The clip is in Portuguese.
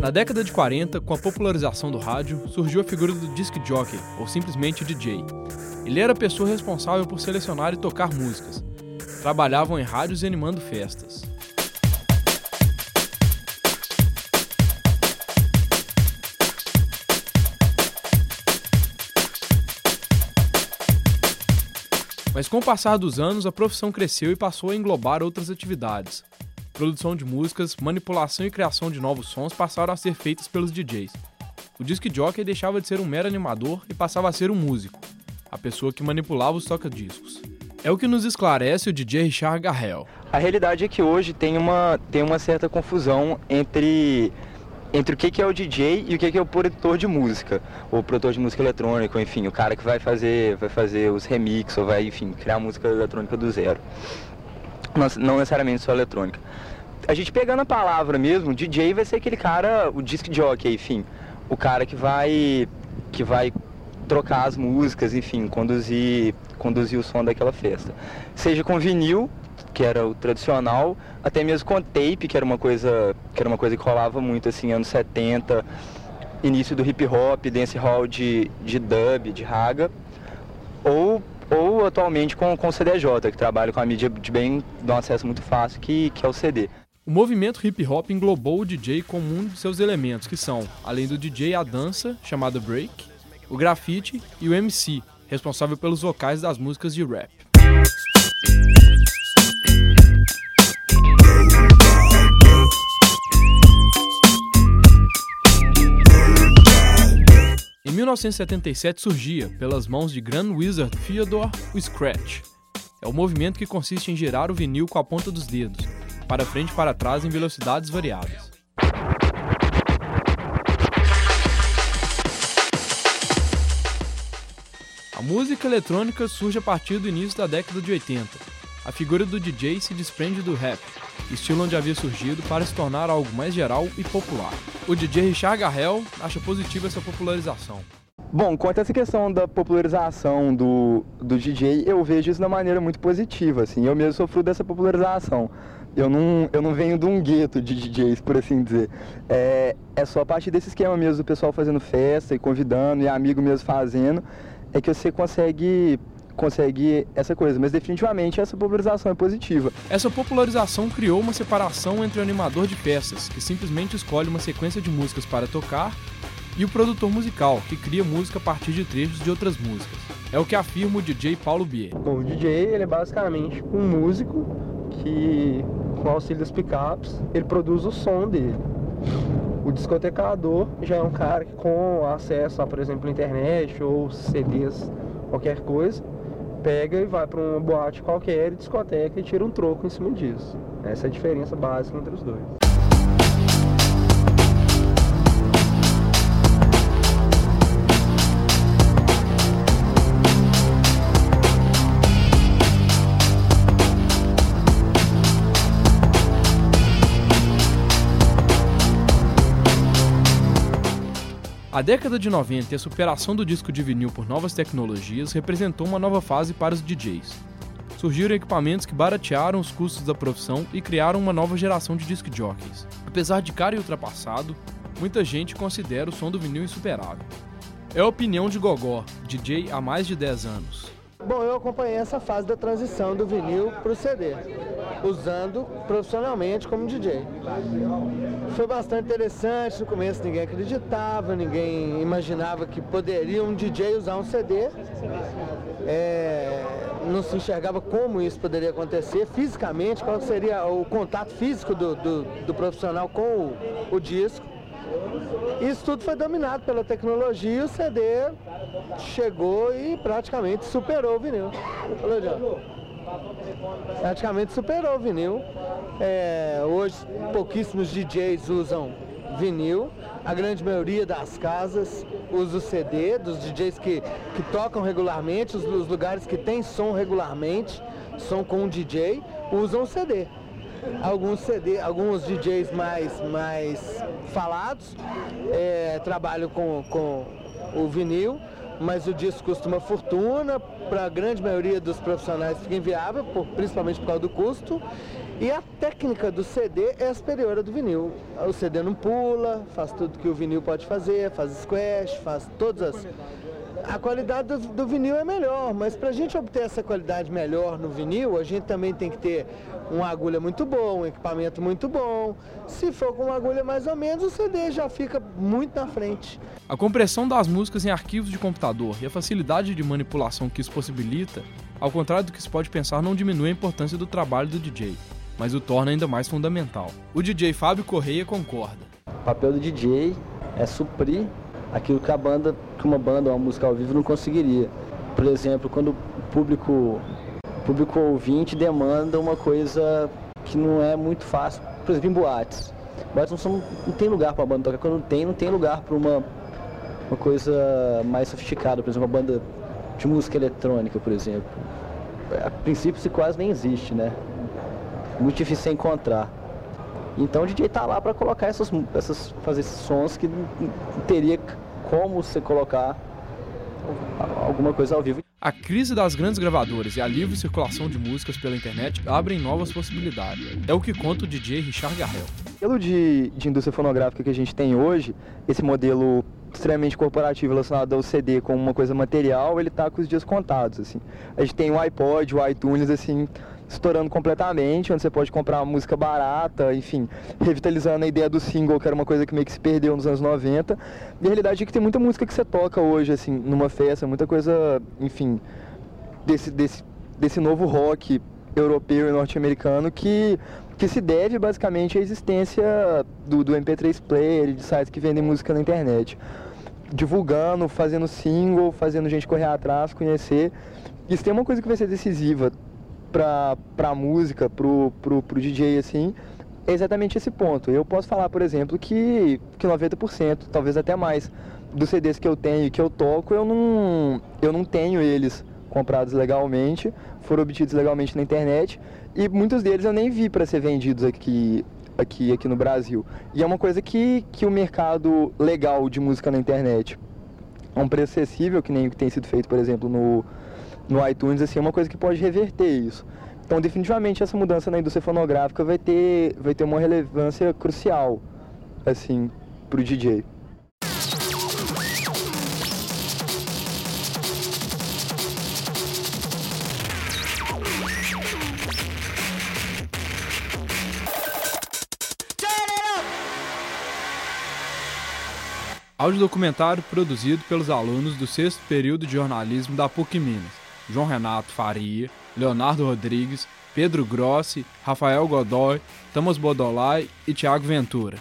Na década de 40, com a popularização do rádio, surgiu a figura do disc jockey, ou simplesmente DJ. Ele era a pessoa responsável por selecionar e tocar músicas. Trabalhavam em rádios e animando festas. Mas com o passar dos anos, a profissão cresceu e passou a englobar outras atividades. Produção de músicas, manipulação e criação de novos sons passaram a ser feitas pelos DJs. O disc jockey deixava de ser um mero animador e passava a ser um músico, a pessoa que manipulava os toca-discos. É o que nos esclarece o DJ Richard Garrel. A realidade é que hoje tem uma, tem uma certa confusão entre entre o que, é o DJ e o que, é o produtor de música, ou produtor de música eletrônica, enfim, o cara que vai fazer, vai fazer os remixes, ou vai, enfim, criar música eletrônica do zero. Não, não necessariamente só eletrônica. A gente pegando a palavra mesmo, DJ vai ser aquele cara, o disc jockey, enfim, o cara que vai que vai trocar as músicas, enfim, conduzir, conduzir o som daquela festa. Seja com vinil, que era o tradicional, até mesmo com tape, que era uma coisa que era uma coisa que rolava muito assim, anos 70, início do hip hop, dance hall de, de dub, de raga, ou, ou atualmente com, com o CDJ, que trabalha com a mídia de bem, dá um acesso muito fácil, que, que é o CD. O movimento hip hop englobou o DJ como um de seus elementos, que são, além do DJ, a dança, chamada break, o grafite e o MC, responsável pelos vocais das músicas de rap. 1977 surgia, pelas mãos de Grand Wizard Theodore, o Scratch. É o movimento que consiste em girar o vinil com a ponta dos dedos, para frente e para trás em velocidades variadas. A música eletrônica surge a partir do início da década de 80. A figura do DJ se desprende do rap, estilo onde havia surgido para se tornar algo mais geral e popular. O DJ Richard Garrel acha positiva essa popularização. Bom, quanto a essa questão da popularização do, do DJ, eu vejo isso de uma maneira muito positiva, assim, eu mesmo sofro dessa popularização. Eu não, eu não venho de um gueto de DJs, por assim dizer. É, é só a partir desse esquema mesmo, do pessoal fazendo festa e convidando, e amigo mesmo fazendo, é que você consegue consegue essa coisa, mas definitivamente essa popularização é positiva. Essa popularização criou uma separação entre o animador de peças, que simplesmente escolhe uma sequência de músicas para tocar, e o produtor musical, que cria música a partir de trechos de outras músicas. É o que afirma o DJ Paulo Bier. Bom, o DJ ele é basicamente um músico que, com auxílio das picapes, ele produz o som dele. O discotecador já é um cara que com acesso a, por exemplo, internet ou CDs, qualquer coisa, pega e vai para uma boate qualquer, discoteca e tira um troco em cima disso. Essa é a diferença básica entre os dois. A década de 90 e a superação do disco de vinil por novas tecnologias representou uma nova fase para os DJs. Surgiram equipamentos que baratearam os custos da profissão e criaram uma nova geração de disc jockeys. Apesar de caro e ultrapassado, muita gente considera o som do vinil insuperável. É a opinião de Gogó, DJ há mais de 10 anos. Bom, eu acompanhei essa fase da transição do vinil para o CD, usando profissionalmente como DJ. Foi bastante interessante, no começo ninguém acreditava, ninguém imaginava que poderia um DJ usar um CD. É, não se enxergava como isso poderia acontecer fisicamente, qual seria o contato físico do, do, do profissional com o, o disco. Isso tudo foi dominado pela tecnologia e o CD chegou e praticamente superou o vinil. Praticamente superou o vinil. É, hoje pouquíssimos DJs usam vinil. A grande maioria das casas usa o CD, dos DJs que, que tocam regularmente, os, os lugares que tem som regularmente, som com um DJ, usam o CD alguns CD, alguns DJs mais, mais falados, é, trabalham com, com o vinil, mas o disco custa uma fortuna, para a grande maioria dos profissionais fica inviável, por, principalmente por causa do custo. E a técnica do CD é superior à do vinil. O CD não pula, faz tudo que o vinil pode fazer, faz squash, faz todas as a qualidade do, do, vinil é melhor, mas para a gente obter essa qualidade melhor no vinil, a gente também tem que ter uma agulha muito boa, um equipamento muito bom. Se for com uma agulha mais ou menos, o CD já fica muito na frente. A compressão das músicas em arquivos de computador e a facilidade de manipulação que isso possibilita, ao contrário do que se pode pensar, não diminui a importância do trabalho do DJ, mas o torna ainda mais fundamental. O DJ Fábio Correia concorda. O papel do DJ é suprir aquilo que a banda, que uma banda uma música ao vivo não conseguiria. Por exemplo, quando o público, público ouvinte demanda uma coisa que não é muito fácil, por exemplo, em boates. Boates não, são, não tem lugar para a banda tocar, quando tem, não tem lugar para uma, uma coisa mais sofisticada, por exemplo, uma banda de música eletrônica, por exemplo. A princípio isso quase nem existe, né? Muito difícil encontrar. Então o DJ tá lá para colocar essas, essas, fazer esses sons que não teria como você colocar alguma coisa ao vivo. A crise das grandes gravadoras e a livre circulação de músicas pela internet abrem novas possibilidades. É o que conta o DJ Richard Garrel. O modelo de, de indústria fonográfica que a gente tem hoje, esse modelo extremamente corporativo relacionado ao CD como uma coisa material, ele está com os dias contados, assim. A gente tem o iPod, o iTunes, assim, estourando completamente, onde você pode comprar música barata, enfim, revitalizando a ideia do single, que era uma coisa que meio que se perdeu nos anos 90. E a realidade é que tem muita música que você toca hoje, assim, numa festa, muita coisa, enfim, desse, desse, desse novo rock europeu e norte-americano que, que se deve basicamente à existência do, do MP3 player, de sites que vendem música na internet. Divulgando, fazendo single, fazendo gente correr atrás, conhecer. Isso tem uma coisa que vai ser decisiva pra, pra música, pro, pro, pro DJ, assim, é exatamente esse ponto. Eu posso falar, por exemplo, que, que 90%, talvez até mais, dos CDs que eu tenho e que eu toco, eu não, eu não tenho eles comprados legalmente, foram obtidos legalmente na internet, e muitos deles eu nem vi para ser vendidos aqui, aqui, aqui no Brasil. E é uma coisa que, que o mercado legal de música na internet, a um preço acessível, que nem o que tem sido feito, por exemplo, no, no iTunes, assim, é uma coisa que pode reverter isso. Então, definitivamente, essa mudança na indústria fonográfica vai ter, vai ter uma relevância crucial, assim, pro DJ. Audiodocumentário produzido pelos alunos do sexto período de jornalismo da PUC Minas. João Renato Faria, Leonardo Rodrigues, Pedro Grossi, Rafael Godoy, Thomas Bodolai e Tiago Ventura.